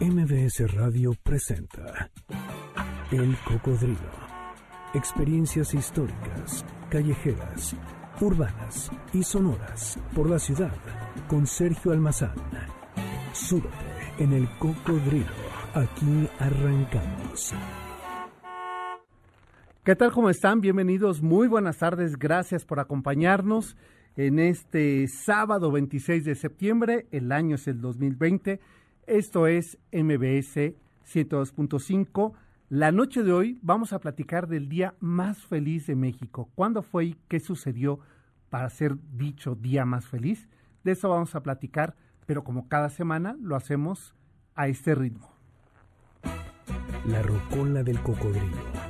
MBS Radio presenta El Cocodrilo. Experiencias históricas, callejeras, urbanas y sonoras por la ciudad con Sergio Almazán. Súbete en El Cocodrilo. Aquí arrancamos. ¿Qué tal? ¿Cómo están? Bienvenidos. Muy buenas tardes. Gracias por acompañarnos en este sábado 26 de septiembre. El año es el 2020. Esto es MBS 102.5. La noche de hoy vamos a platicar del día más feliz de México. ¿Cuándo fue y qué sucedió para ser dicho día más feliz? De eso vamos a platicar, pero como cada semana lo hacemos a este ritmo. La rocola del cocodrilo.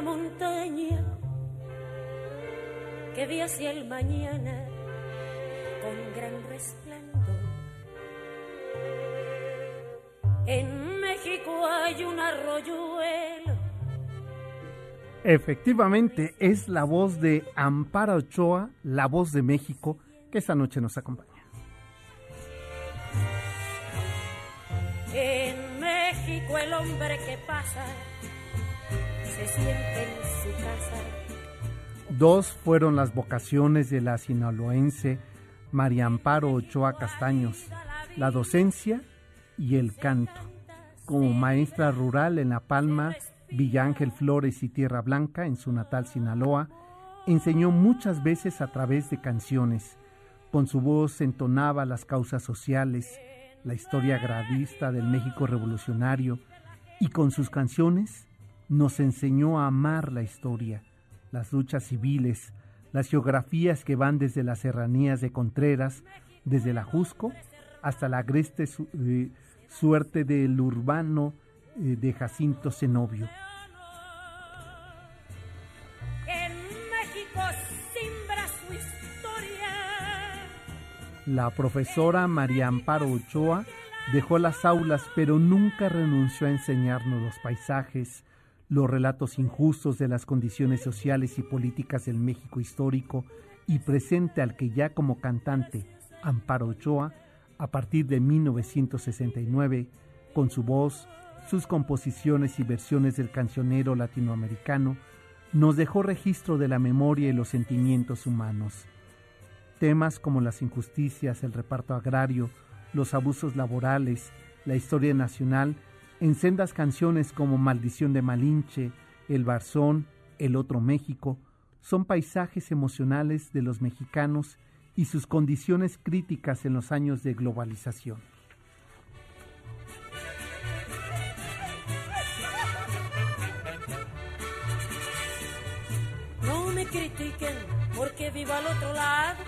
Una montaña que ve hacia el mañana con gran resplandor. En México hay un arroyuelo Efectivamente, es la voz de Amparo Ochoa, la voz de México, que esta noche nos acompaña. En México el hombre que pasa Dos fueron las vocaciones de la sinaloense María Amparo Ochoa Castaños, la docencia y el canto. Como maestra rural en La Palma, Villa Ángel Flores y Tierra Blanca, en su natal Sinaloa, enseñó muchas veces a través de canciones. Con su voz entonaba las causas sociales, la historia gravista del México revolucionario, y con sus canciones nos enseñó a amar la historia, las luchas civiles, las geografías que van desde las serranías de Contreras, desde la Jusco, hasta la agreste su- eh, suerte del urbano eh, de Jacinto Zenobio. La profesora María Amparo Ochoa dejó las aulas, pero nunca renunció a enseñarnos los paisajes, los relatos injustos de las condiciones sociales y políticas del México histórico y presente al que ya como cantante, Amparo Ochoa, a partir de 1969, con su voz, sus composiciones y versiones del cancionero latinoamericano, nos dejó registro de la memoria y los sentimientos humanos. Temas como las injusticias, el reparto agrario, los abusos laborales, la historia nacional, en sendas canciones como Maldición de Malinche, El Barzón, El Otro México, son paisajes emocionales de los mexicanos y sus condiciones críticas en los años de globalización. No me critiquen porque vivo al otro lado.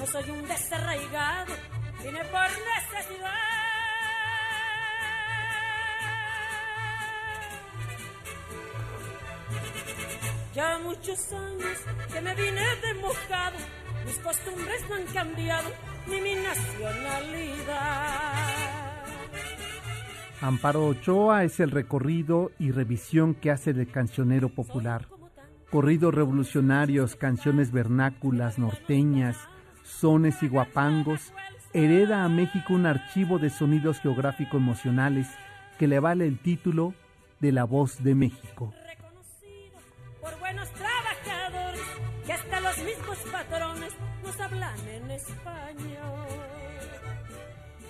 No soy un desarraigado, vine por necesidad. Ya muchos años que me vine de mojado, mis costumbres no han cambiado, ni mi nacionalidad. Amparo Ochoa es el recorrido y revisión que hace del cancionero popular. Corridos revolucionarios, canciones vernáculas, norteñas, sones y guapangos, hereda a México un archivo de sonidos geográfico-emocionales que le vale el título de La Voz de México. Mismos patrones nos hablan en español.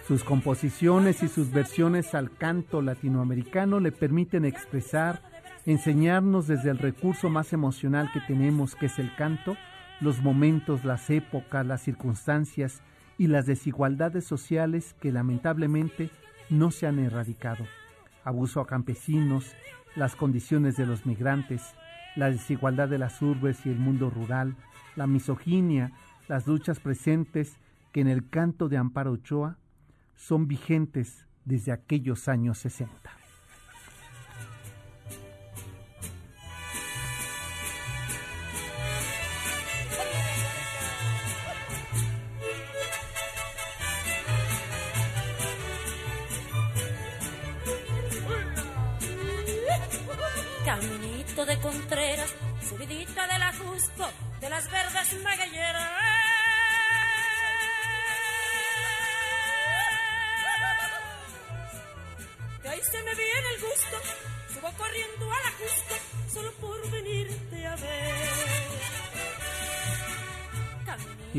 Sus composiciones y sus versiones al canto latinoamericano le permiten expresar, enseñarnos desde el recurso más emocional que tenemos, que es el canto, los momentos, las épocas, las circunstancias y las desigualdades sociales que lamentablemente no se han erradicado. Abuso a campesinos, las condiciones de los migrantes, la desigualdad de las urbes y el mundo rural, la misoginia, las luchas presentes que en el canto de Amparo Ochoa son vigentes desde aquellos años 60.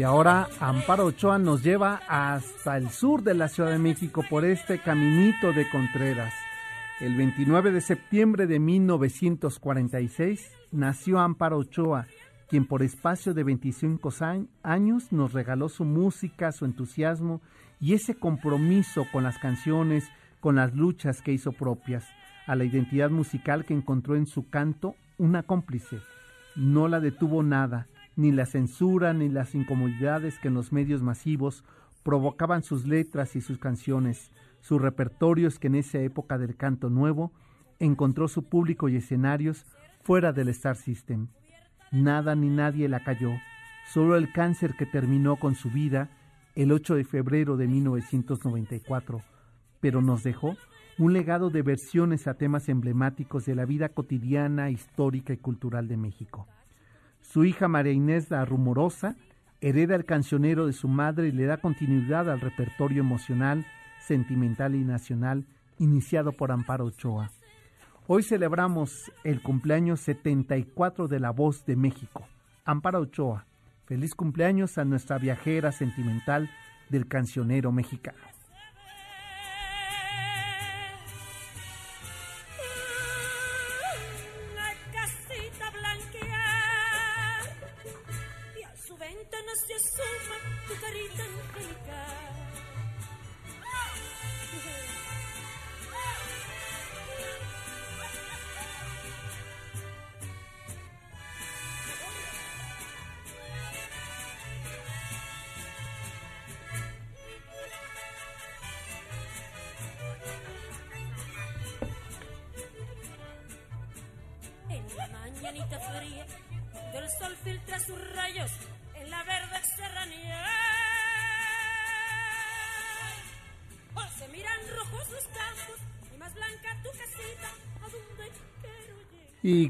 Ahora Amparo Ochoa nos lleva hasta el sur de la Ciudad de México por este caminito de Contreras. El 29 de septiembre de 1946 nació Amparo Ochoa, quien por espacio de 25 años nos regaló su música, su entusiasmo y ese compromiso con las canciones, con las luchas que hizo propias, a la identidad musical que encontró en su canto una cómplice. No la detuvo nada, ni la censura ni las incomodidades que en los medios masivos provocaban sus letras y sus canciones sus repertorios que en esa época del canto nuevo encontró su público y escenarios fuera del Star System. Nada ni nadie la cayó, solo el cáncer que terminó con su vida el 8 de febrero de 1994, pero nos dejó un legado de versiones a temas emblemáticos de la vida cotidiana, histórica y cultural de México. Su hija María Inés la Rumorosa hereda el cancionero de su madre y le da continuidad al repertorio emocional sentimental y nacional iniciado por Amparo Ochoa. Hoy celebramos el cumpleaños 74 de La Voz de México. Amparo Ochoa, feliz cumpleaños a nuestra viajera sentimental del cancionero mexicano.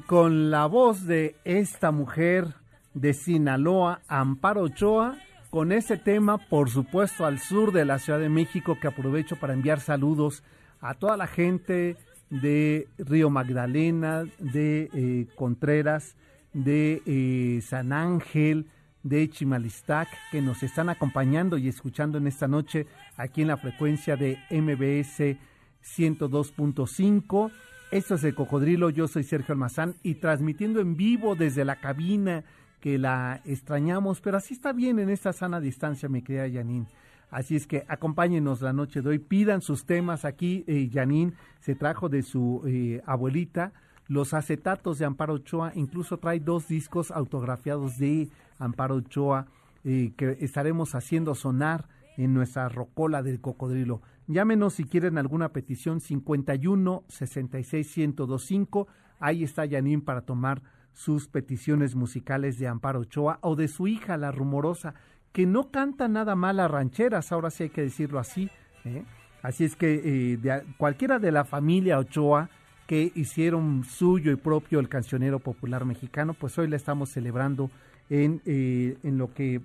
Con la voz de esta mujer de Sinaloa, Amparo Ochoa, con ese tema, por supuesto, al sur de la Ciudad de México, que aprovecho para enviar saludos a toda la gente de Río Magdalena, de eh, Contreras, de eh, San Ángel, de Chimalistac, que nos están acompañando y escuchando en esta noche aquí en la frecuencia de MBS 102.5. Esto es el Cocodrilo, yo soy Sergio Almazán y transmitiendo en vivo desde la cabina que la extrañamos, pero así está bien en esta sana distancia, mi querida Janine. Así es que acompáñenos la noche de hoy, pidan sus temas aquí. Eh, Janine se trajo de su eh, abuelita los acetatos de Amparo Ochoa, incluso trae dos discos autografiados de Amparo Ochoa eh, que estaremos haciendo sonar en nuestra rocola del cocodrilo. Llámenos si quieren alguna petición 51 66 1025. Ahí está Janine para tomar sus peticiones musicales de Amparo Ochoa o de su hija, la rumorosa, que no canta nada mal a rancheras, ahora sí hay que decirlo así. ¿eh? Así es que eh, de, cualquiera de la familia Ochoa que hicieron suyo y propio el cancionero popular mexicano, pues hoy la estamos celebrando en, eh, en lo que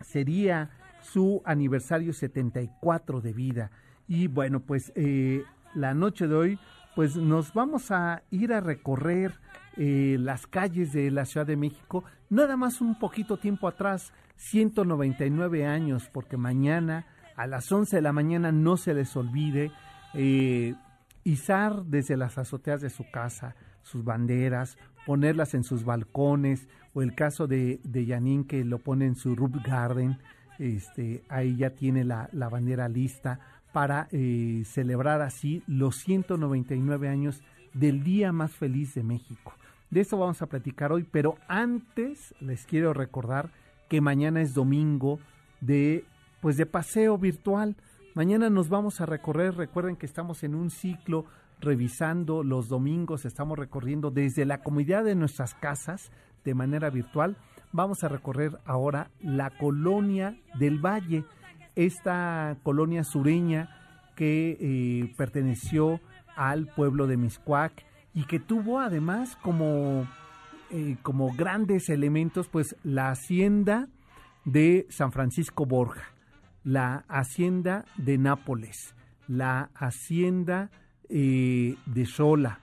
sería su aniversario 74 de vida. Y bueno, pues la noche de hoy, pues nos vamos a ir a recorrer las calles de la Ciudad de México, nada más un poquito tiempo atrás, 199 años, porque mañana a las 11 de la mañana no se les olvide eh, izar desde las azoteas de su casa sus banderas, ponerlas en sus balcones, o el caso de, de que lo pone en su roof garden, este, ahí ya tiene la, la bandera lista para eh, celebrar así los 199 años del día más feliz de México. De eso vamos a platicar hoy, pero antes les quiero recordar que mañana es domingo de pues de paseo virtual Mañana nos vamos a recorrer, recuerden que estamos en un ciclo revisando los domingos, estamos recorriendo desde la comunidad de nuestras casas de manera virtual. Vamos a recorrer ahora la colonia del Valle, esta colonia sureña que eh, perteneció al pueblo de Miscuac y que tuvo además como, eh, como grandes elementos pues la hacienda de San Francisco Borja la hacienda de Nápoles, la hacienda eh, de Sola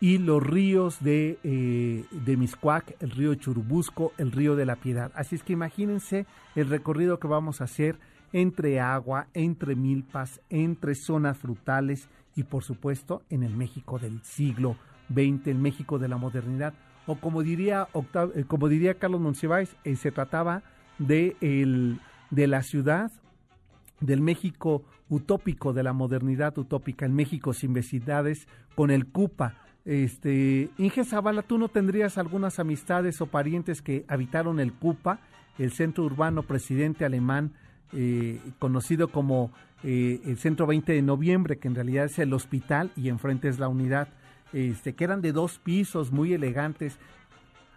y los ríos de, eh, de Miscuac, el río Churubusco, el río de la Piedad. Así es que imagínense el recorrido que vamos a hacer entre agua, entre milpas, entre zonas frutales y por supuesto en el México del siglo XX, el México de la modernidad. O como diría, eh, como diría Carlos Monsiváis, se trataba de, el, de la ciudad del México utópico, de la modernidad utópica, el México sin vecindades, con el CUPA. Este, Inge Zavala, ¿tú no tendrías algunas amistades o parientes que habitaron el CUPA, el centro urbano presidente alemán, eh, conocido como eh, el Centro 20 de Noviembre, que en realidad es el hospital y enfrente es la unidad, este, que eran de dos pisos, muy elegantes.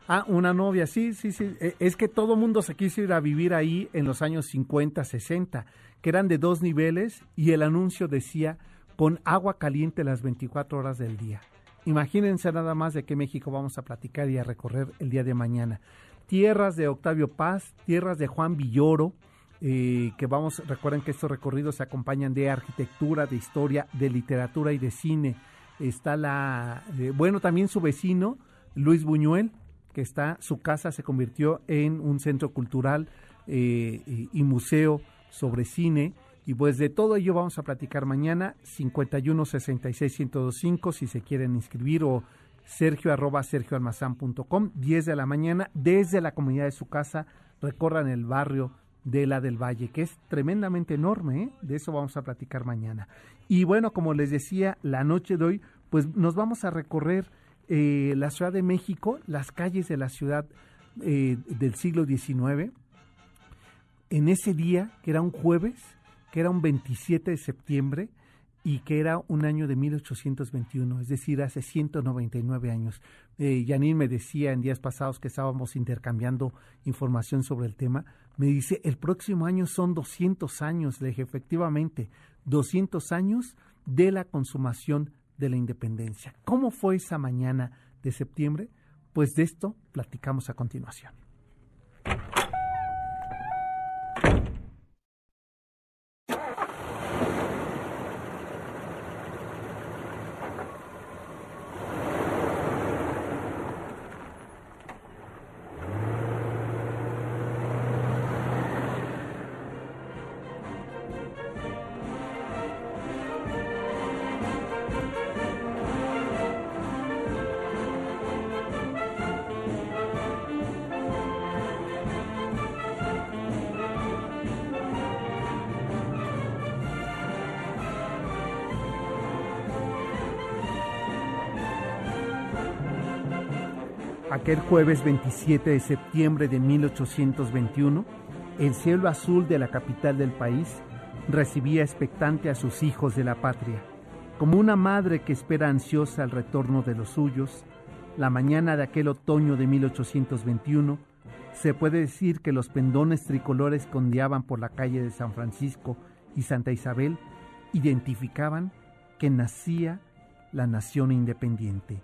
Ah, una novia, sí, sí, sí. E, es que todo mundo se quiso ir a vivir ahí en los años 50, 60 que eran de dos niveles y el anuncio decía con agua caliente las 24 horas del día. Imagínense nada más de qué México vamos a platicar y a recorrer el día de mañana. Tierras de Octavio Paz, tierras de Juan Villoro, eh, que vamos, recuerden que estos recorridos se acompañan de arquitectura, de historia, de literatura y de cine. Está la, eh, bueno, también su vecino, Luis Buñuel, que está, su casa se convirtió en un centro cultural eh, y museo sobre cine. Y pues de todo ello vamos a platicar mañana, 51 66 1025, si se quieren inscribir, o sergio arroba sergioalmazán.com, 10 de la mañana, desde la comunidad de su casa, recorran el barrio de la del Valle, que es tremendamente enorme, ¿eh? de eso vamos a platicar mañana. Y bueno, como les decía, la noche de hoy, pues nos vamos a recorrer eh, la Ciudad de México, las calles de la ciudad eh, del siglo XIX, en ese día, que era un jueves, que era un 27 de septiembre y que era un año de 1821, es decir, hace 199 años. Eh, me decía en días pasados que estábamos intercambiando información sobre el tema, me dice, el próximo año son 200 años, le dije, efectivamente, 200 años de la consumación de la independencia. ¿Cómo fue esa mañana de septiembre? Pues de esto platicamos a continuación. Aquel jueves 27 de septiembre de 1821, el cielo azul de la capital del país recibía expectante a sus hijos de la patria. Como una madre que espera ansiosa el retorno de los suyos, la mañana de aquel otoño de 1821, se puede decir que los pendones tricolores que ondeaban por la calle de San Francisco y Santa Isabel identificaban que nacía la nación independiente.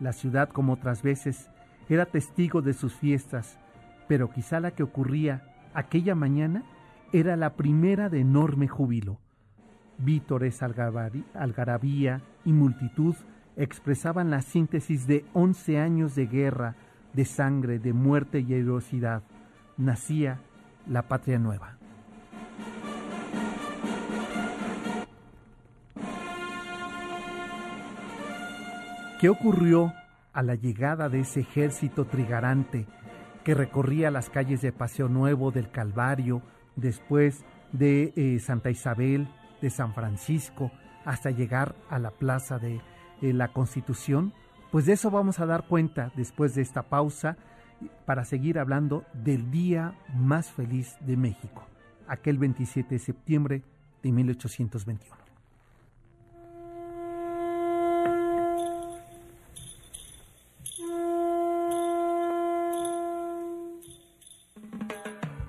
La ciudad, como otras veces, era testigo de sus fiestas, pero quizá la que ocurría aquella mañana era la primera de enorme júbilo. Vítores, algarabía y multitud expresaban la síntesis de once años de guerra, de sangre, de muerte y heroicidad. Nacía la patria nueva. ¿Qué ocurrió a la llegada de ese ejército trigarante que recorría las calles de Paseo Nuevo, del Calvario, después de eh, Santa Isabel, de San Francisco, hasta llegar a la plaza de eh, la Constitución, pues de eso vamos a dar cuenta después de esta pausa para seguir hablando del día más feliz de México, aquel 27 de septiembre de 1821.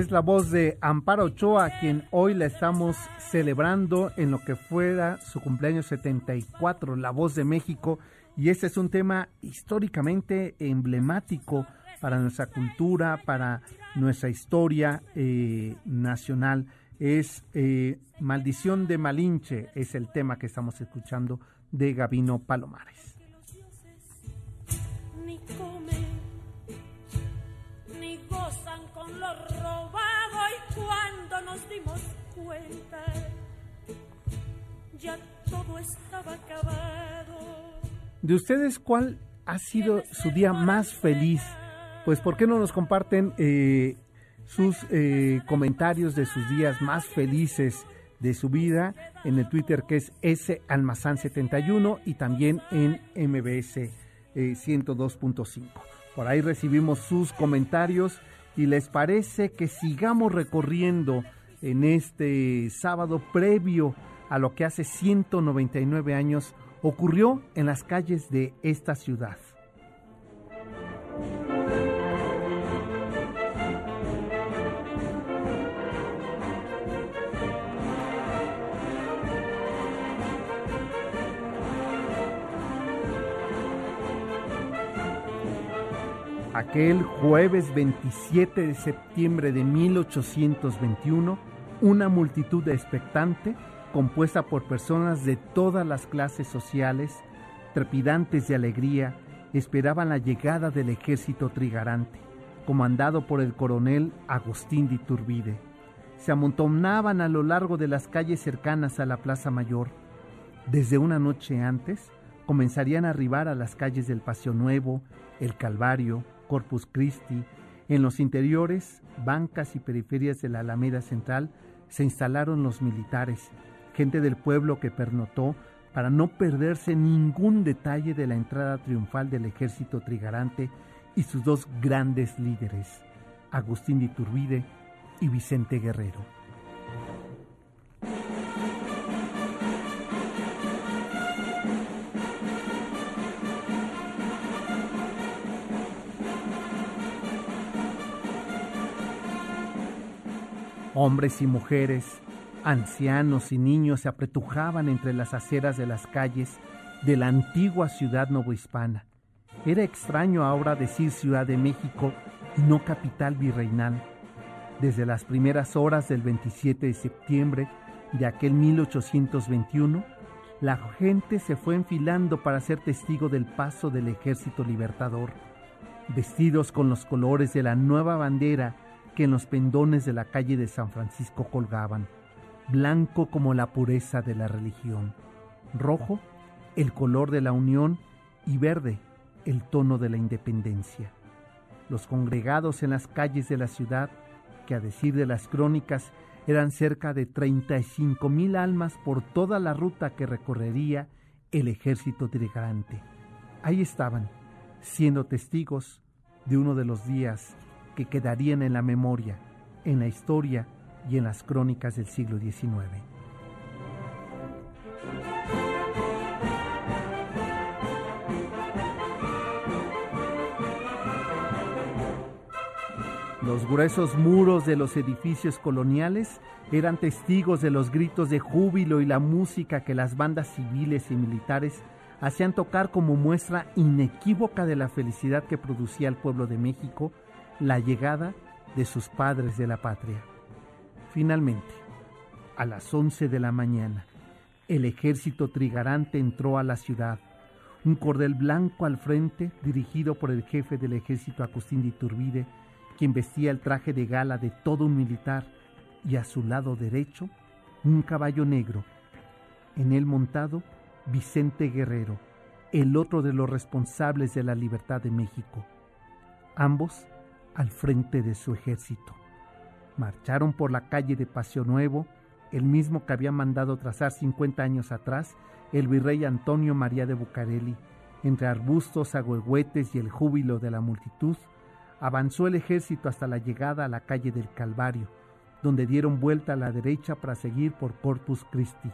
Es la voz de Amparo Ochoa, quien hoy la estamos celebrando en lo que fuera su cumpleaños 74, La Voz de México, y este es un tema históricamente emblemático para nuestra cultura, para nuestra historia eh, nacional. Es eh, Maldición de Malinche, es el tema que estamos escuchando de Gabino Palomares. Ya todo estaba acabado. ¿De ustedes cuál ha sido su día más feliz? Pues ¿por qué no nos comparten eh, sus eh, comentarios de sus días más felices de su vida en el Twitter que es salmazán71 y también en mbs 102.5. Eh, Por ahí recibimos sus comentarios y les parece que sigamos recorriendo en este sábado previo a lo que hace 199 años ocurrió en las calles de esta ciudad. Aquel jueves 27 de septiembre de 1821, una multitud expectante compuesta por personas de todas las clases sociales, trepidantes de alegría, esperaban la llegada del ejército trigarante, comandado por el coronel Agustín de Iturbide. Se amontonaban a lo largo de las calles cercanas a la Plaza Mayor. Desde una noche antes, comenzarían a arribar a las calles del Paseo Nuevo, el Calvario, Corpus Christi. En los interiores, bancas y periferias de la Alameda Central, se instalaron los militares, gente del pueblo que pernotó para no perderse ningún detalle de la entrada triunfal del ejército trigarante y sus dos grandes líderes, Agustín de Iturbide y Vicente Guerrero. Hombres y mujeres, Ancianos y niños se apretujaban entre las aceras de las calles de la antigua ciudad novohispana. Era extraño ahora decir Ciudad de México y no capital virreinal. Desde las primeras horas del 27 de septiembre de aquel 1821, la gente se fue enfilando para ser testigo del paso del ejército libertador, vestidos con los colores de la nueva bandera que en los pendones de la calle de San Francisco colgaban blanco como la pureza de la religión, rojo el color de la unión y verde el tono de la independencia. Los congregados en las calles de la ciudad, que a decir de las crónicas eran cerca de 35 mil almas por toda la ruta que recorrería el ejército trigarante. Ahí estaban, siendo testigos de uno de los días que quedarían en la memoria, en la historia y en las crónicas del siglo XIX. Los gruesos muros de los edificios coloniales eran testigos de los gritos de júbilo y la música que las bandas civiles y militares hacían tocar como muestra inequívoca de la felicidad que producía el pueblo de México la llegada de sus padres de la patria. Finalmente, a las 11 de la mañana, el ejército trigarante entró a la ciudad. Un cordel blanco al frente, dirigido por el jefe del ejército Agustín de Iturbide, quien vestía el traje de gala de todo un militar, y a su lado derecho, un caballo negro. En él montado, Vicente Guerrero, el otro de los responsables de la libertad de México. Ambos al frente de su ejército. Marcharon por la calle de Paseo Nuevo, el mismo que había mandado trazar 50 años atrás el virrey Antonio María de Bucareli. Entre arbustos, agüehuetes y el júbilo de la multitud, avanzó el ejército hasta la llegada a la calle del Calvario, donde dieron vuelta a la derecha para seguir por Corpus Christi.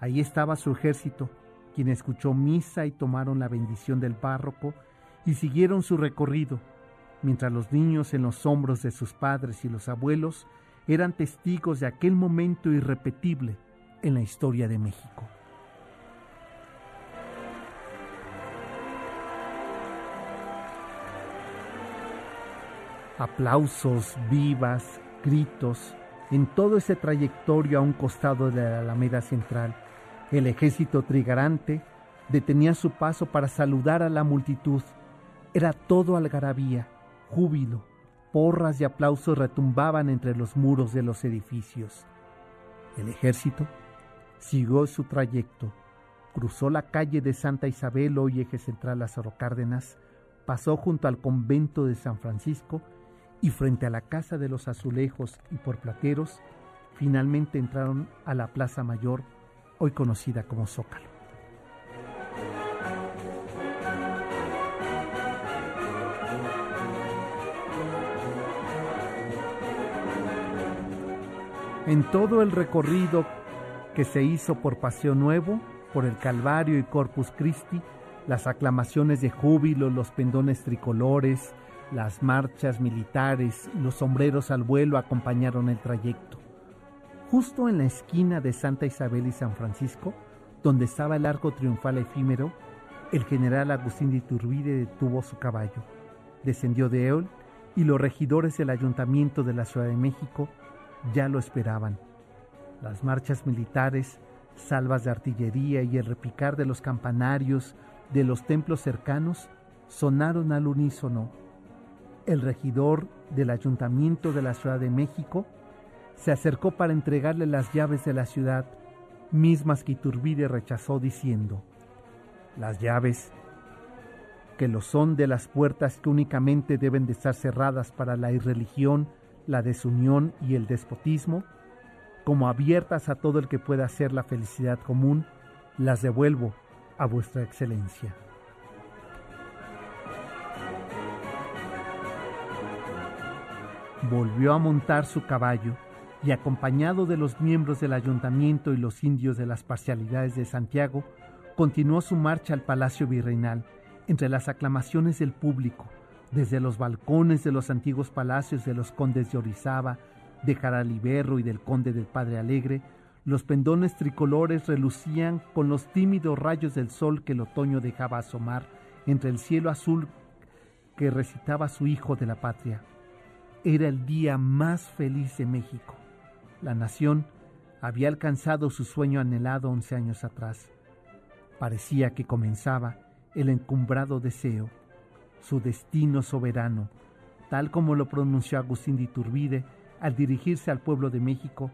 Ahí estaba su ejército, quien escuchó misa y tomaron la bendición del párroco y siguieron su recorrido, mientras los niños en los hombros de sus padres y los abuelos eran testigos de aquel momento irrepetible en la historia de México. Aplausos, vivas, gritos, en todo ese trayectorio a un costado de la Alameda Central, el ejército trigarante detenía su paso para saludar a la multitud. Era todo algarabía, júbilo, porras y aplausos retumbaban entre los muros de los edificios. El ejército siguió su trayecto, cruzó la calle de Santa Isabel, hoy eje central Lázaro Cárdenas, pasó junto al convento de San Francisco y frente a la Casa de los Azulejos y por Plateros, finalmente entraron a la Plaza Mayor, hoy conocida como Zócalo. En todo el recorrido que se hizo por Paseo Nuevo, por el Calvario y Corpus Christi, las aclamaciones de júbilo, los pendones tricolores, las marchas militares, los sombreros al vuelo acompañaron el trayecto. Justo en la esquina de Santa Isabel y San Francisco, donde estaba el arco triunfal efímero, el general Agustín de Iturbide detuvo su caballo, descendió de él y los regidores del ayuntamiento de la Ciudad de México ya lo esperaban. Las marchas militares, salvas de artillería y el repicar de los campanarios de los templos cercanos sonaron al unísono. El regidor del Ayuntamiento de la Ciudad de México se acercó para entregarle las llaves de la ciudad, mismas que Iturbide rechazó diciendo, las llaves que lo son de las puertas que únicamente deben de estar cerradas para la irreligión la desunión y el despotismo, como abiertas a todo el que pueda hacer la felicidad común, las devuelvo a vuestra excelencia. Volvió a montar su caballo y acompañado de los miembros del ayuntamiento y los indios de las parcialidades de Santiago, continuó su marcha al Palacio Virreinal entre las aclamaciones del público, desde los balcones de los antiguos palacios de los condes de Orizaba, de Jaraliberro y del conde del Padre Alegre, los pendones tricolores relucían con los tímidos rayos del sol que el otoño dejaba asomar entre el cielo azul que recitaba su hijo de la patria. Era el día más feliz de México. La nación había alcanzado su sueño anhelado once años atrás. Parecía que comenzaba el encumbrado deseo su destino soberano, tal como lo pronunció Agustín de Iturbide al dirigirse al pueblo de México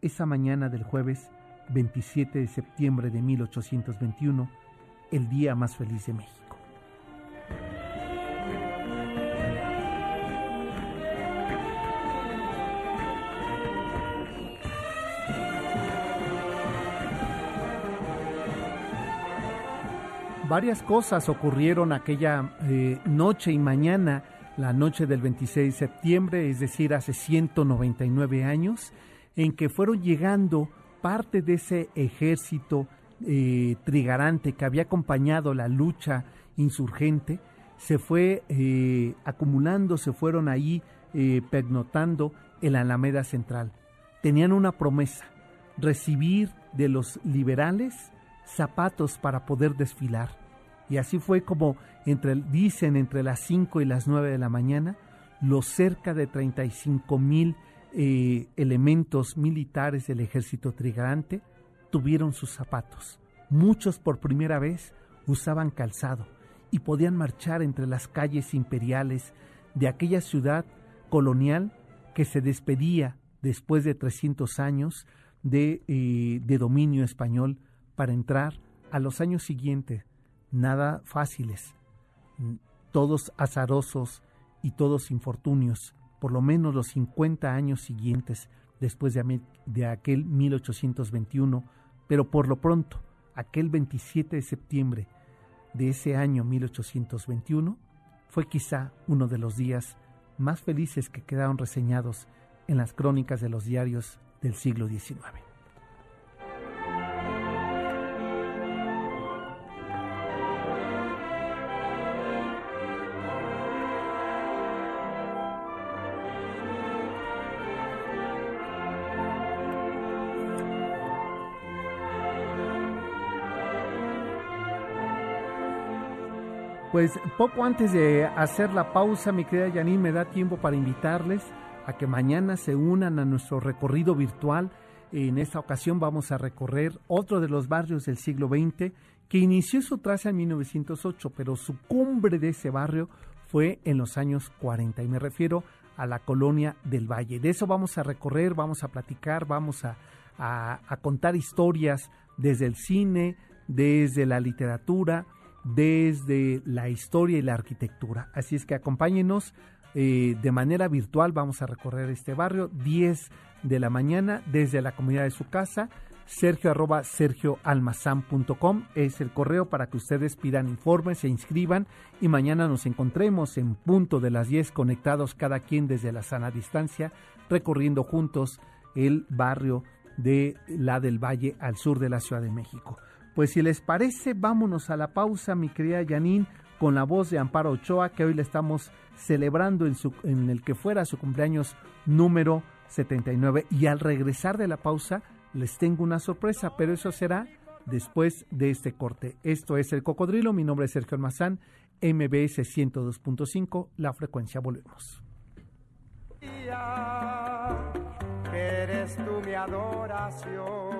esa mañana del jueves 27 de septiembre de 1821, el día más feliz de México. Varias cosas ocurrieron aquella eh, noche y mañana, la noche del 26 de septiembre, es decir, hace 199 años, en que fueron llegando parte de ese ejército eh, trigarante que había acompañado la lucha insurgente, se fue eh, acumulando, se fueron ahí eh, pernotando en la Alameda Central. Tenían una promesa, recibir de los liberales zapatos para poder desfilar. Y así fue como entre, dicen entre las 5 y las 9 de la mañana, los cerca de 35 mil eh, elementos militares del ejército trigarante tuvieron sus zapatos. Muchos por primera vez usaban calzado y podían marchar entre las calles imperiales de aquella ciudad colonial que se despedía después de 300 años de, eh, de dominio español para entrar a los años siguientes, nada fáciles, todos azarosos y todos infortunios, por lo menos los 50 años siguientes después de, aquel 1821, pero por lo pronto, aquel 27 de septiembre de ese año 1821 fue quizá uno de los días más felices que quedaron reseñados en las crónicas de los diarios del siglo XIX. Pues poco antes de hacer la pausa, mi querida Janine, me da tiempo para invitarles a que mañana se unan a nuestro recorrido virtual. En esta ocasión vamos a recorrer otro de los barrios del siglo XX que inició su traza en 1908, pero su cumbre de ese barrio fue en los años 40 y me refiero a la colonia del Valle. De eso vamos a recorrer, vamos a platicar, vamos a, a contar historias desde el cine, desde la literatura, desde la historia y la arquitectura. Así es que acompáñenos eh, de manera virtual, vamos a recorrer este barrio, 10 de la mañana desde la comunidad de su casa. Sergio arroba sergioalmazán.com es el correo para que ustedes pidan informes, se inscriban y mañana nos encontremos en punto de las 10 conectados cada quien desde la sana distancia, recorriendo juntos el barrio de la del Valle al sur de la Ciudad de México. Pues si les parece, vámonos a la pausa, mi querida Janine, con la voz de Amparo Ochoa, que hoy le estamos celebrando en, el que fuera su cumpleaños número 79. Y al regresar de la pausa, les tengo una sorpresa, pero eso será después de este corte. Esto es El Cocodrilo, mi nombre es Sergio Almazán, MBS 102.5, la frecuencia, volvemos. Eres tú mi adoración.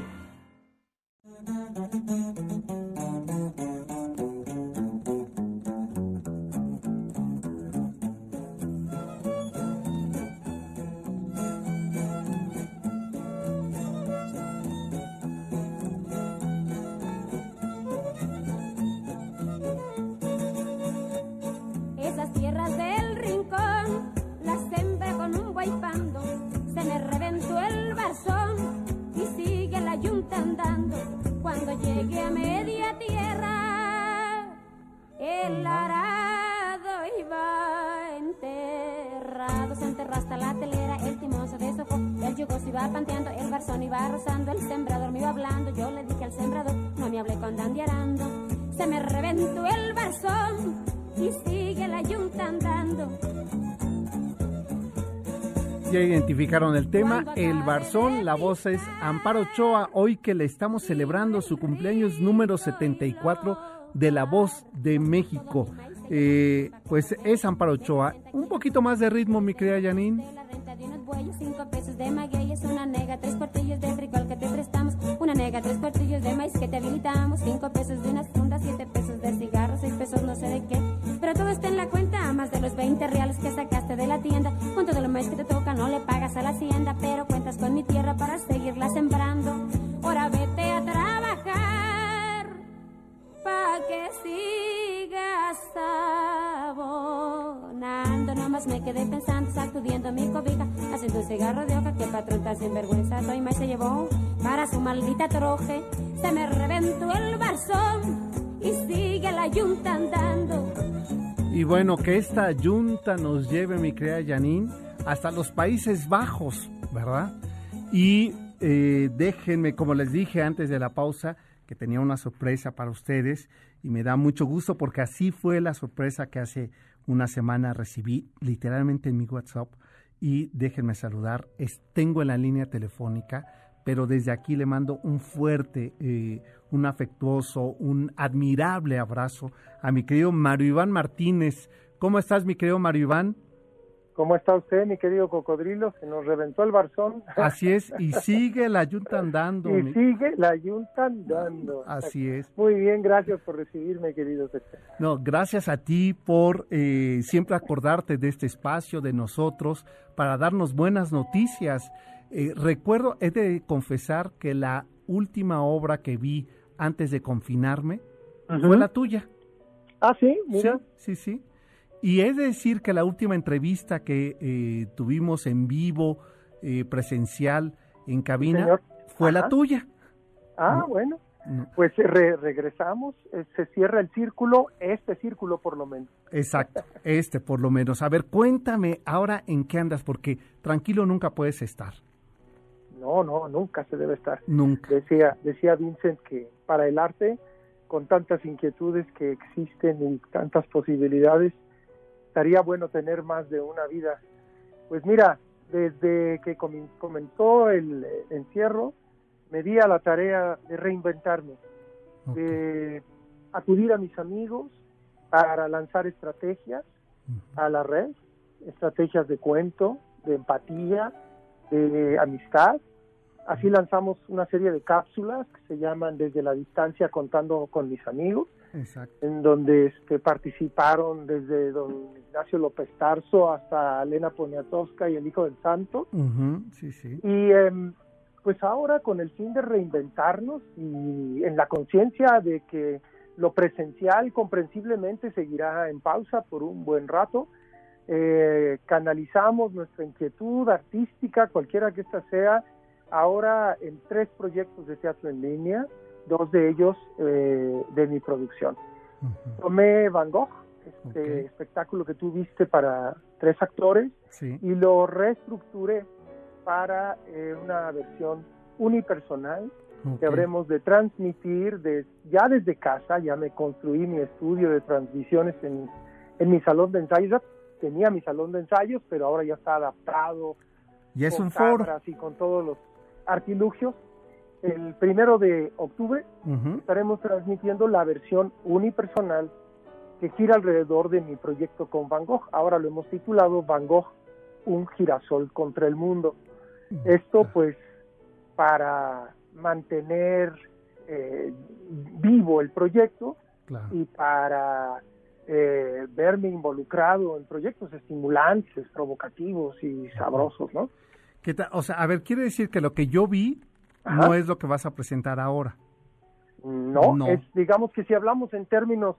identificaron el tema, el Barzón, la voz es Amparo Ochoa, hoy que le estamos celebrando su cumpleaños número 74 de La Voz de México. Eh, pues es Amparo Ochoa. Un poquito más de ritmo, mi querida Janine. una nega, tres cuartillos de frijol que te prestamos, una nega, tres cuartillos de maíz que te habilitamos, cinco pesos de unas fundas, siete pesos de cigarros, seis pesos no sé de qué, pero todo está en la cuenta, más de los 20 reales que sacaste de la tienda, con todo lo más que te toca no le pagas a la hacienda, pero cuentas con mi tierra para seguirla sembrando, ahora vete a trabajar, pa' que sigas abonando, nomás me quedé pensando, sacudiendo mi cobija, haciendo un cigarro de hoja, que patrón sin sinvergüenza, soy más se llevó para su maldita troje, se me reventó el barzón y sigue la yunta andando. Y bueno, que esta yunta nos lleve, mi querida Janine, hasta los Países Bajos, ¿verdad? Y eh, déjenme, como les dije antes de la pausa, que tenía una sorpresa para ustedes y me da mucho gusto porque así fue la sorpresa que hace una semana recibí literalmente en mi WhatsApp y déjenme saludar, tengo en la línea telefónica, pero desde aquí le mando un fuerte, eh, un afectuoso, un admirable abrazo a mi querido Mario Iván Martínez. ¿Cómo estás, mi querido Mario Iván? ¿Cómo está usted, mi querido cocodrilo? Se nos reventó el barzón. Así es, y sigue la yunta andando. y sigue la yunta andando. Así es. Muy bien, gracias por recibirme, querido No, gracias a ti por eh, siempre acordarte de este espacio, de nosotros, para darnos buenas noticias. Eh, recuerdo, he de confesar que la última obra que vi antes de confinarme fue la tuya. Ah, sí, mira. Sí, sí, sí. Y es decir que la última entrevista que eh, tuvimos en vivo, eh, presencial, en cabina, fue la tuya. Ah, bueno. Pues regresamos, eh, se cierra el círculo, este círculo por lo menos. Exacto, este por lo menos. A ver, cuéntame ahora en qué andas, porque tranquilo nunca puedes estar. No, no, nunca se debe estar. Nunca. Decía, decía Vincent que para el arte, con tantas inquietudes que existen y tantas posibilidades, estaría bueno tener más de una vida. Pues mira, desde que comenzó el eh, encierro, me di a la tarea de reinventarme, de acudir a mis amigos para lanzar estrategias a la red, estrategias de cuento, de empatía, de amistad, Así lanzamos una serie de cápsulas que se llaman Desde la distancia contando con mis amigos, en donde este, participaron desde don Ignacio López Tarso hasta Elena Poniatowska y el Hijo del Santo. Y em, pues ahora con el fin de reinventarnos y en la conciencia de que lo presencial comprensiblemente seguirá en pausa por un buen rato, eh, canalizamos nuestra inquietud artística, cualquiera que ésta sea, ahora en tres proyectos de teatro en línea, dos de ellos eh, de mi producción. Tomé Van Gogh, este espectáculo que tú viste para tres actores, y lo reestructuré para eh, una versión unipersonal que habremos de transmitir de, ya desde casa, ya me construí mi estudio de transmisiones en, en mi salón de ensayos, tenía mi salón de ensayos, pero ahora ya está adaptado. Y es un foro. Y con todos los artilugios. El primero de octubre estaremos transmitiendo la versión unipersonal que gira alrededor de mi proyecto con Van Gogh. Ahora lo hemos titulado Van Gogh, un girasol contra el mundo. Esto pues para mantener eh, vivo el proyecto y para eh, verme involucrado en proyectos estimulantes, provocativos y sabrosos, ¿no? O sea, a ver, quiere decir que lo que yo vi no es lo que vas a presentar ahora. No, es, digamos que si hablamos en términos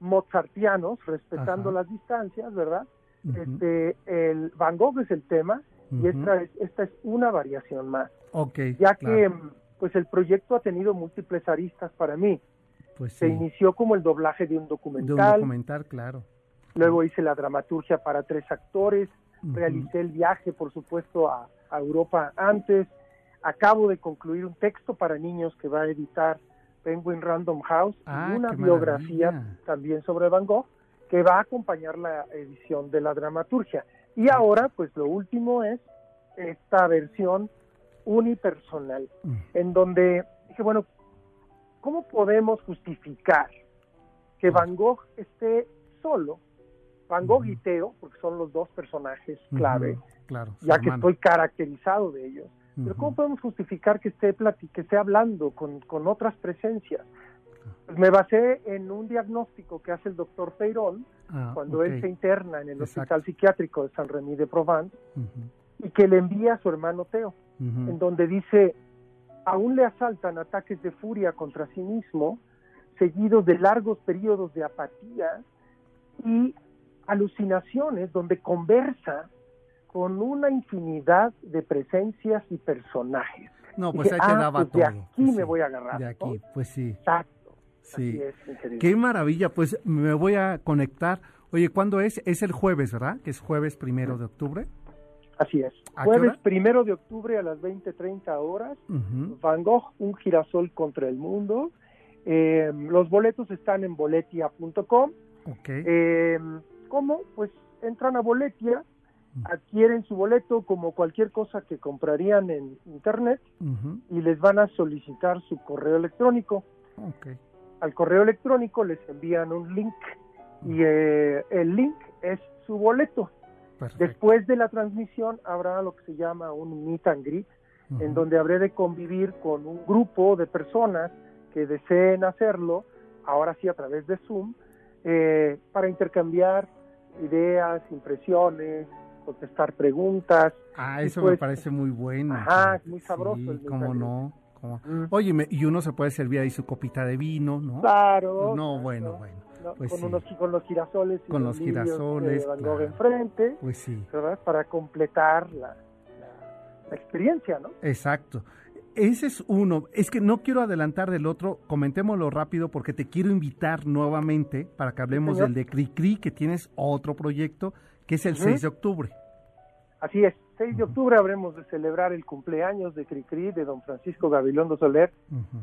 mozartianos, respetando las distancias, ¿verdad? este, el Van Gogh es el tema y esta es, esta es una variación más. Okay, ya que pues el proyecto ha tenido múltiples aristas para mí. Pues Se inició como el doblaje de un documental. De un documental, claro. Luego hice la dramaturgia para tres actores. Realicé el viaje, por supuesto, a, a Europa antes. Acabo de concluir un texto para niños que va a editar Penguin Random House y ah, una biografía también sobre Van Gogh que va a acompañar la edición de la dramaturgia. Y ahora, pues lo último es esta versión unipersonal, mm. en donde dije, bueno, ¿cómo podemos justificar que Van Gogh esté solo? Van Gogh y Teo, porque son los dos personajes clave, claro, ya que estoy caracterizado de ellos. Pero ¿cómo podemos justificar que esté, que esté hablando con, con otras presencias? Pues me basé en un diagnóstico que hace el doctor Feirón ah, cuando él se interna en el Hospital Psiquiátrico de San Remy de Provence y que le envía a su hermano Teo, en donde dice, aún le asaltan ataques de furia contra sí mismo, seguidos de largos periodos de apatía y alucinaciones donde conversa con una infinidad de presencias y personajes. No, pues ahí te ah, pues De aquí me voy a agarrar. De aquí, pues sí. Exacto. Sí. Así es. Qué maravilla, pues me voy a conectar. Oye, ¿cuándo es? Es el jueves, ¿verdad? Que es jueves primero de octubre. Así es. ¿A qué Jueves primero de octubre a las 20:30 horas. Van Gogh, un girasol contra el mundo. Eh, los boletos están en boletia.com. Ok. Eh, ¿Cómo? Pues entran a Boletia, adquieren su boleto como cualquier cosa que comprarían en internet y les van a solicitar su correo electrónico. Al correo electrónico les envían un link y eh, el link es su boleto. Perfecto. Después de la transmisión habrá lo que se llama un meet and greet, en donde habré de convivir con un grupo de personas que deseen hacerlo, ahora sí a través de Zoom, eh, para intercambiar ideas, impresiones, contestar preguntas. Ah, eso me pues- parece muy bueno. Ajá, muy sabroso Sí, el cómo no. cómo- Mm. Oye, me- y uno se puede servir ahí su copita de vino, ¿no? Claro. No, claro, bueno, bueno. ¿no? pues con, sí. unos, con los girasoles y Con los girasoles, Van Gogh claro. enfrente, Pues sí, ¿verdad? Para completar la, la- la experiencia, ¿no? exacto. Ese es uno. Es que no quiero adelantar del otro. Comentémoslo rápido porque te quiero invitar nuevamente para que hablemos señor. del de Cricri, que tienes otro proyecto, que es el Ujú. 6 de octubre. Así es, 6 de octubre habremos de celebrar el cumpleaños de Cricri de don Francisco Gabilondo Soler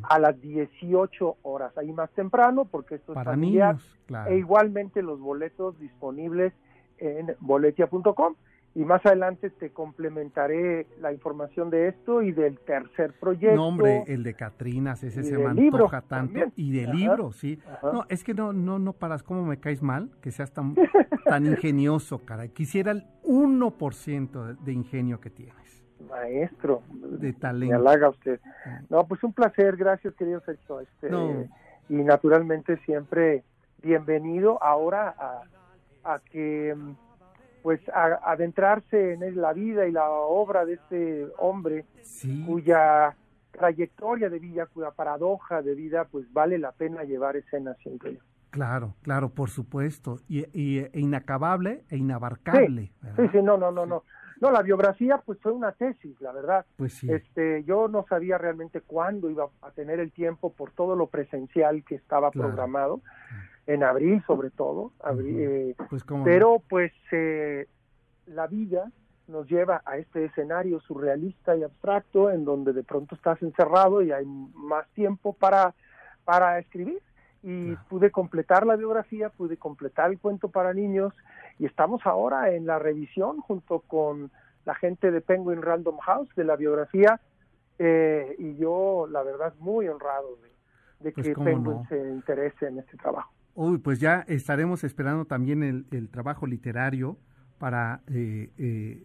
a las 18 horas, ahí más temprano porque esto es Para familiar niños, claro. e igualmente los boletos disponibles en boletia.com y más adelante te complementaré la información de esto y del tercer proyecto. No, hombre, el de Catrinas, ese se me libro antoja tanto. también. Y del Ajá. libro, sí. Ajá. No, es que no, no, no paras, ¿cómo me caes mal? Que seas tan, tan ingenioso, caray. Quisiera el 1% de, de ingenio que tienes, Maestro, de me talento. halaga usted. No, pues un placer, gracias querido Sergio. Este, No. Y naturalmente siempre bienvenido ahora a, a que mm, pues a- adentrarse en la vida y la obra de este hombre Sí, cuya trayectoria de vida, cuya paradoja de vida, pues vale la pena llevar escena siempre. claro, claro, por supuesto. Y, y- e inacabable e inabarcable. Sí, sí, no, no, no, no. No, la biografía pues fue una tesis, la verdad. Pues sí. Este, yo no sabía realmente cuándo iba a tener el tiempo por todo lo presencial que estaba Claro. programado, en abril sobre todo, abril, eh, Pues pero pues eh, la vida nos lleva a este escenario surrealista y abstracto en donde de pronto estás encerrado y hay más tiempo para, para escribir. Y pude completar la biografía, pude completar el cuento para niños y estamos ahora en la revisión junto con la gente de Penguin Random House de la biografía eh, y yo la verdad muy honrado de, de Pues, que Penguin no. se interese en este trabajo. Uy, pues ya estaremos esperando también el, el trabajo literario para eh, eh,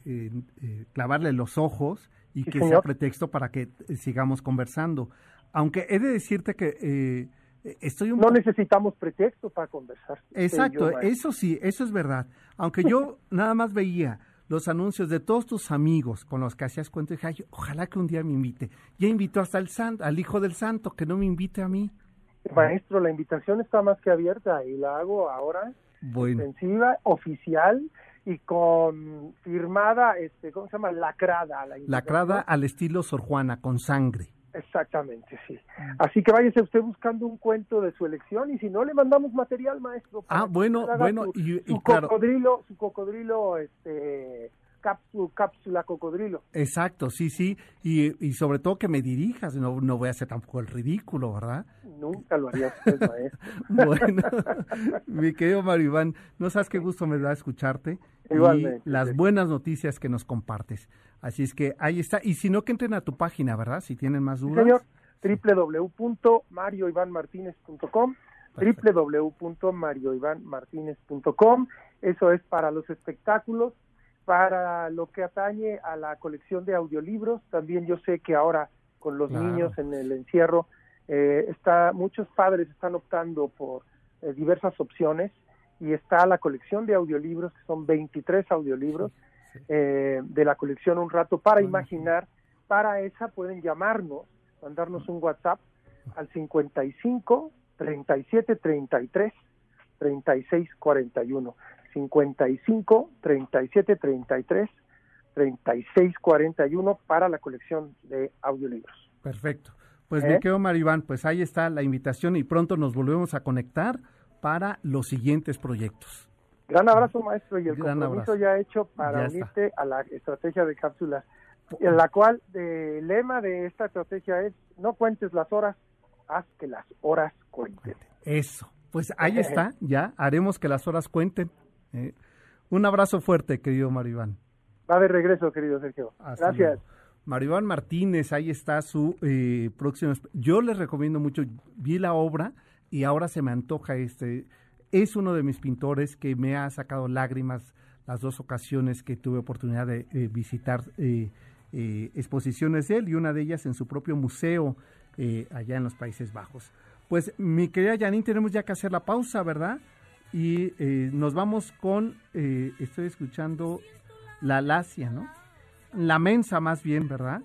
eh, clavarle los ojos y Sí, que sea pretexto para que eh, sigamos conversando. Aunque he de decirte que eh, estoy un No necesitamos pretexto para conversar. Exacto, yo, eso sí, eso es verdad. Aunque yo nada más veía los anuncios de todos tus amigos con los que hacías cuento, dije, "Ay, ojalá que un día me invite. Ya invitó hasta el santo, al hijo del santo, que no me invite a mí. Maestro, la invitación está más que abierta y la hago ahora Bueno, oficial y con firmada, este, ¿cómo se llama? Lacrada. La invitación. lacrada al estilo Sor Juana, con sangre. Exactamente, sí. Así que váyase usted buscando un cuento de su elección y si no le mandamos material, maestro. Ah, bueno, bueno, su, y- y su claro. cocodrilo, su cocodrilo, este, cápsula, cápsula cocodrilo. Exacto, sí, sí. Y, y sobre todo que me dirijas, no, no voy a hacer tampoco el ridículo, ¿verdad? Nunca lo haría usted, maestro. Bueno, mi querido Mario Iván, no sabes qué gusto me da escucharte. Igualmente, Y las buenas noticias que nos compartes. Así es que ahí está. Y si no, que entren a tu página, ¿verdad? Si tienen más dudas. señor. www.marioivanmartinez.com www.marioivanmartinez.com Eso es para los espectáculos, para lo que atañe a la colección de audiolibros. También yo sé que ahora con los Claro. niños en el encierro, eh, está muchos padres están optando por eh, diversas opciones y está la colección de audiolibros, que son 23 audiolibros Sí. eh, de la colección Un Rato para Bueno. imaginar. Para esa pueden llamarnos, mandarnos un WhatsApp al 55 37 33 36 41. 55 37 33 36 41 para la colección de audiolibros. Perfecto. Pues ¿Eh? me quedo Maribán, pues ahí está la invitación y pronto nos volvemos a conectar para los siguientes proyectos. Gran abrazo, maestro, y el Gran compromiso abrazo. ya hecho para Ya está. unirte a la estrategia de cápsulas, en la cual eh, el lema de esta estrategia es no cuentes las horas, haz que las horas cuenten. Eso, pues ahí está, ya haremos que las horas cuenten. ¿Eh? Un abrazo fuerte, querido Maribán. Va de regreso, querido Sergio. Hasta Gracias. luego. Maribán Martínez, ahí está su eh, próximo. Yo les recomiendo mucho, vi la obra y ahora se me antoja este. Es uno de mis pintores que me ha sacado lágrimas las dos ocasiones que tuve oportunidad de eh, visitar eh, eh, exposiciones de él y una de ellas en su propio museo allá en los Países Bajos. Pues mi querida Janine, tenemos ya que hacer la pausa, ¿verdad? Y eh, nos vamos con, eh, estoy escuchando La Lacia, ¿no? La mensa más bien, ¿verdad?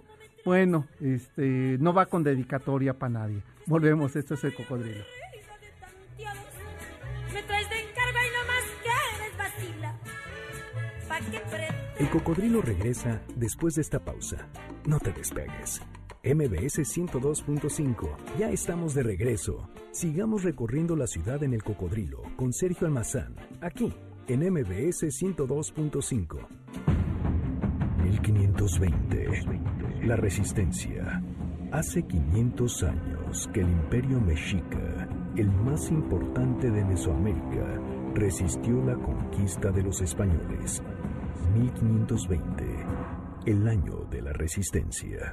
Bueno, este, no va con dedicatoria para nadie. Volvemos, esto es el cocodrilo. Hija de tanteados, Me traes de encargo y no más quieres vacila. Pa' que pre- El cocodrilo regresa después de esta pausa. No te despegues. MBS 102.5. Ya estamos de regreso. Sigamos recorriendo la ciudad en el cocodrilo con Sergio Almazán, aquí en MBS 102.5. 1520. La resistencia. Hace 500 años que el imperio mexica, el más importante de Mesoamérica, resistió la conquista de los españoles. 1520. El año de la resistencia.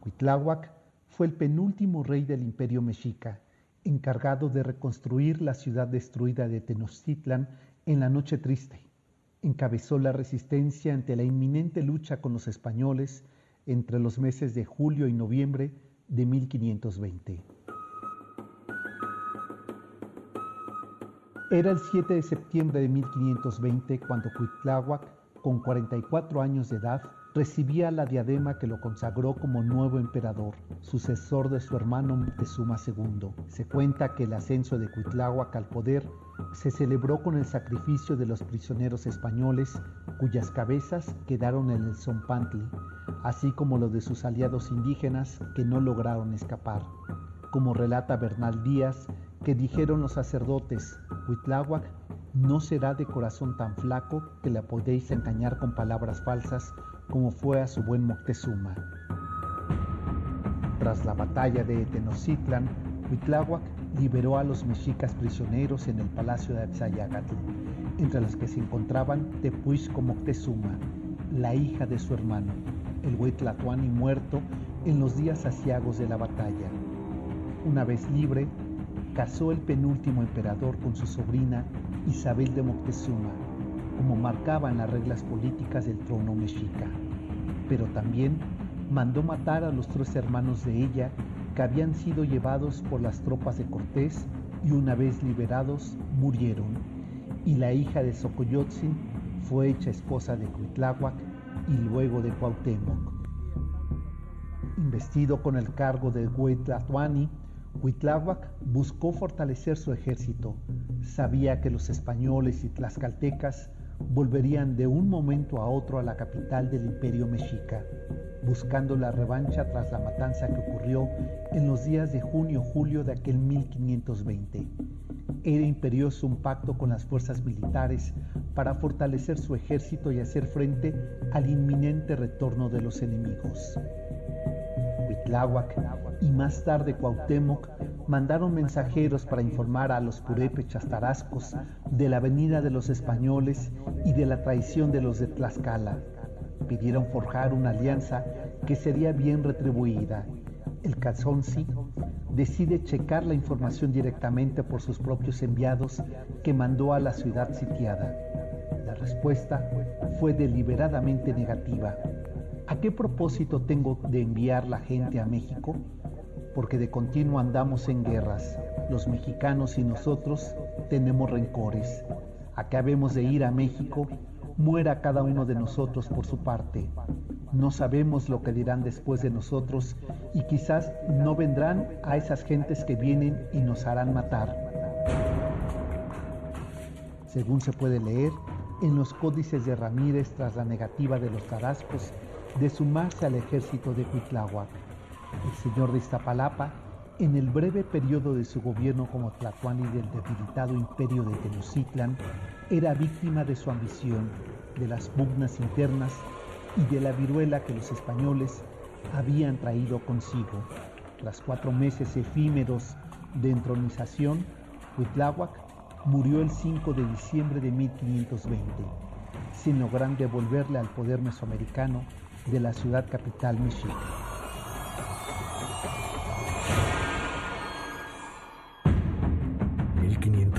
Cuitláhuac fue el penúltimo rey del imperio mexica, encargado de reconstruir la ciudad destruida de Tenochtitlan en la Noche Triste. Encabezó la resistencia ante la inminente lucha con los españoles entre los meses de julio y noviembre de 1520. Era el 7 de septiembre de 1520 cuando Cuitláhuac, con 44 años de edad, recibía la diadema que lo consagró como nuevo emperador, sucesor de su hermano Moctezuma II. Se cuenta que el ascenso de Cuitláhuac al poder se celebró con el sacrificio de los prisioneros españoles cuyas cabezas quedaron en el Zompantli, así como los de sus aliados indígenas que no lograron escapar. Como relata Bernal Díaz, que dijeron los sacerdotes, Cuitláhuac no será de corazón tan flaco que la podéis engañar con palabras falsas como fue a su buen Moctezuma. Tras la batalla de Tenochtitlan, Cuitláhuac liberó a los mexicas prisioneros en el palacio de Atzayacatl, entre los que se encontraban Tepuixco Moctezuma, la hija de su hermano, el Huitlatoani muerto en los días asiagos de la batalla. Una vez libre, casó el penúltimo emperador con su sobrina Isabel de Moctezuma, como marcaban las reglas políticas del trono mexica. Pero también mandó matar a los tres hermanos de ella que habían sido llevados por las tropas de Cortés y una vez liberados murieron. Y la hija de Xocoyotzin fue hecha esposa de Cuitláhuac y luego de Cuauhtémoc. Investido con el cargo de Huitlatuani, Huitláhuac buscó fortalecer su ejército. Sabía que los españoles y tlaxcaltecas volverían de un momento a otro a la capital del imperio mexica, buscando la revancha tras la matanza que ocurrió en los días de junio-julio de aquel 1520. Era imperioso un pacto con las fuerzas militares para fortalecer su ejército y hacer frente al inminente retorno de los enemigos. Y más tarde Cuauhtémoc mandaron mensajeros para informar a los purépechas tarascos de la venida de los españoles y de la traición de los de Tlaxcala. Pidieron forjar una alianza que sería bien retribuida. El Calzonsi decide checar la información directamente por sus propios enviados que mandó a la ciudad sitiada. La respuesta fue deliberadamente negativa. ¿A qué propósito tengo de enviar la gente a México? Porque de continuo andamos en guerras. Los mexicanos y nosotros tenemos rencores. Acabemos de ir a México, muera cada uno de nosotros por su parte. No sabemos lo que dirán después de nosotros y quizás no vendrán a esas gentes que vienen y nos harán matar. Según se puede leer en los códices de Ramírez tras la negativa de los tarascos de sumarse al ejército de Cuitláhuac. El señor de Iztapalapa, en el breve periodo de su gobierno como Tlatuani del debilitado imperio de Tenochtitlan, era víctima de su ambición, de las pugnas internas y de la viruela que los españoles habían traído consigo. Tras cuatro meses efímeros de entronización, Huitláhuac murió el 5 de diciembre de 1520, sin lograr devolverle al poder mesoamericano de la ciudad capital mexica.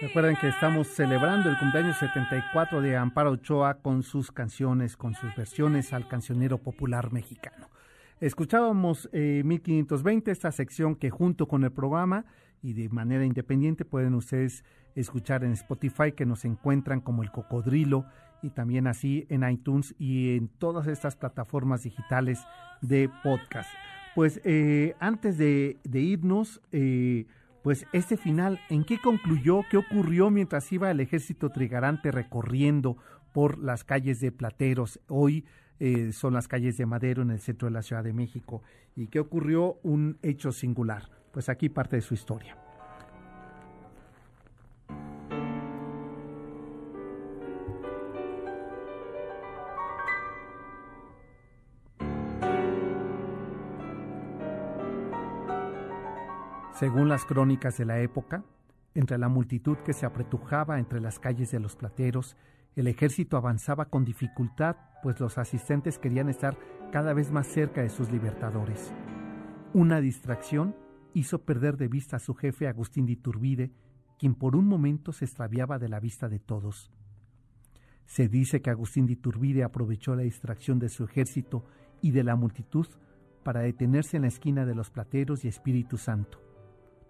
Recuerden que estamos celebrando el cumpleaños 74 de Amparo Ochoa con sus canciones, con sus versiones al cancionero popular mexicano. Escuchábamos 1520, eh, esta sección que junto con el programa y de manera independiente pueden ustedes escuchar en Spotify que nos encuentran como el cocodrilo y también así en iTunes y en todas estas plataformas digitales de podcast. Pues eh, antes de, irnos, eh, pues este final, ¿en qué concluyó? ¿Qué ocurrió mientras iba el ejército trigarante recorriendo por las calles de Plateros? Hoy eh, son las calles de Madero en el centro de la Ciudad de México. ¿Y qué ocurrió? Un hecho singular. Pues aquí parte de su historia. Según las crónicas de la época, entre la multitud que se apretujaba entre las calles de los plateros, el ejército avanzaba con dificultad, pues los asistentes querían estar cada vez más cerca de sus libertadores. Una distracción hizo perder de vista a su jefe Agustín de Iturbide, quien por un momento se extraviaba de la vista de todos. Se dice que Agustín de Iturbide aprovechó la distracción de su ejército y de la multitud para detenerse en la esquina de los plateros y Espíritu Santo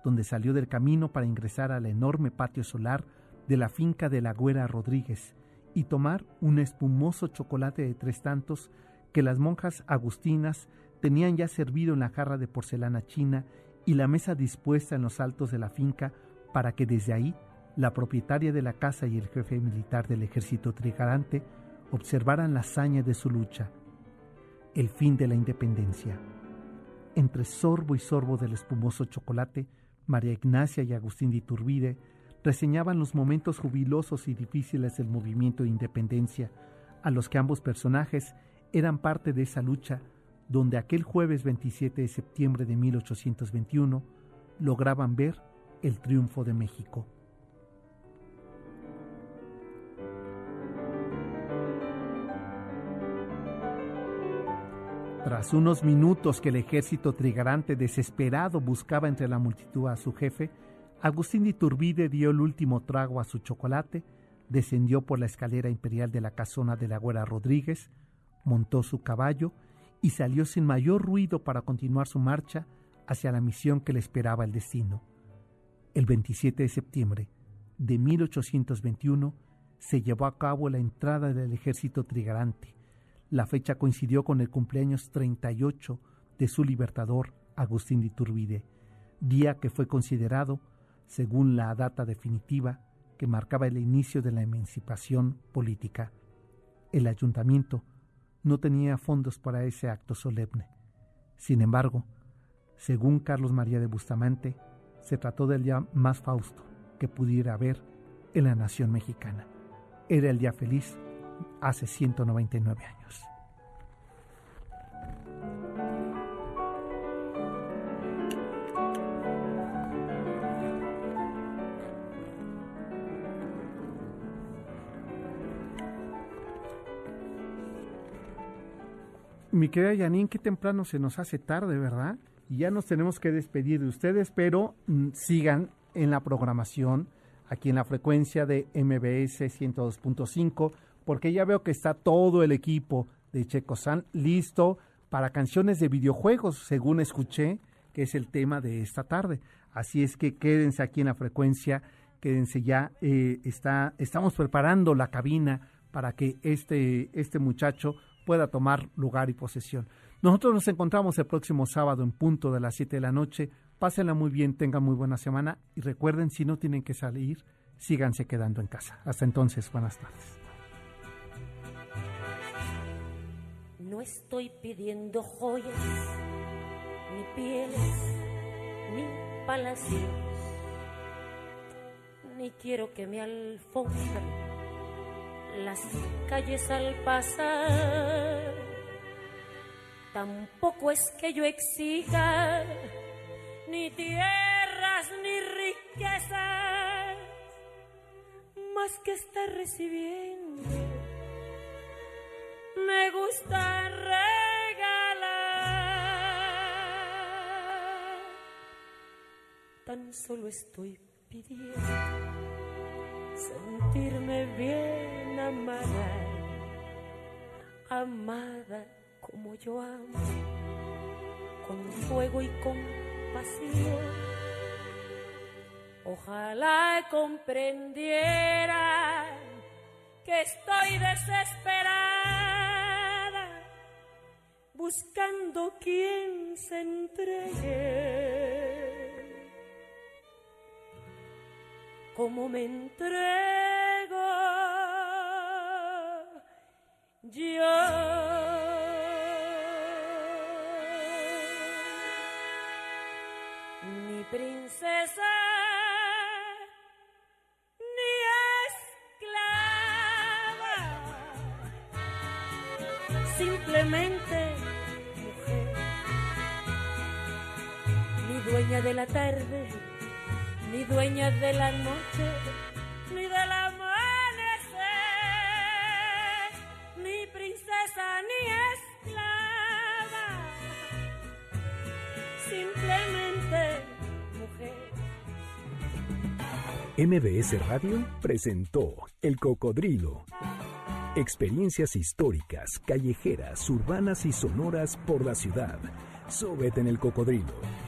donde salió del camino para ingresar al enorme patio solar de la finca de la Güera Rodríguez y tomar un espumoso chocolate de tres tantos que las monjas agustinas tenían ya servido en la jarra de porcelana china y la mesa dispuesta en los altos de la finca para que desde ahí la propietaria de la casa y el jefe militar del ejército trigarante observaran la hazaña de su lucha, el fin de la independencia. Entre sorbo y sorbo del espumoso chocolate, María Ignacia y Agustín de Iturbide reseñaban los momentos jubilosos y difíciles del movimiento de independencia, a los que ambos personajes eran parte de esa lucha donde aquel jueves 27 de septiembre de 1821 lograban ver el triunfo de México. Tras unos minutos que el ejército trigarante desesperado buscaba entre la multitud a su jefe, Agustín de Iturbide dio el último trago a su chocolate, descendió por la escalera imperial de la casona de la Güera Rodríguez, montó su caballo y salió sin mayor ruido para continuar su marcha hacia la misión que le esperaba el destino. El 27 de septiembre de 1821 se llevó a cabo la entrada del ejército trigarante, la fecha coincidió con el cumpleaños 38 de su libertador, Agustín de Iturbide, día que fue considerado, según la data definitiva, que marcaba el inicio de la emancipación política. El ayuntamiento no tenía fondos para ese acto solemne. Sin embargo, según Carlos María de Bustamante, se trató del día más fausto que pudiera haber en la nación mexicana. Era el día feliz hace 199 años. Mi querida Janine, qué temprano se nos hace tarde, ¿verdad? Y ya nos tenemos que despedir de ustedes, pero mm, sigan en la programación, aquí en la frecuencia de MBS 102.5 porque ya veo que está todo el equipo de Checosan listo para canciones de videojuegos, según escuché que es el tema de esta tarde. Así es que quédense aquí en la frecuencia, quédense ya, eh, está, estamos preparando la cabina para que este, este muchacho pueda tomar lugar y posesión. Nosotros nos encontramos el próximo sábado en punto de las 7 de la noche. Pásenla muy bien, tengan muy buena semana y recuerden, si no tienen que salir, síganse quedando en casa. Hasta entonces, buenas tardes. No estoy pidiendo joyas, ni pieles, ni palacios, ni quiero que me alfombren las calles al pasar. Tampoco es que yo exija ni tierras ni riquezas, más que estar recibiendo me gusta regalar. Tan solo estoy pidiendo sentirme bien amada, amada como yo amo, con fuego y con pasión. Ojalá comprendiera que estoy desesperada buscando quien se entregue como me entrego yo. Mi princesa simplemente de la tarde, ni dueña de la noche, ni del amanecer, ni princesa ni esclava, simplemente mujer. MBS Radio presentó El Cocodrilo. Experiencias históricas, callejeras, urbanas y sonoras por la ciudad. Súbete en el cocodrilo.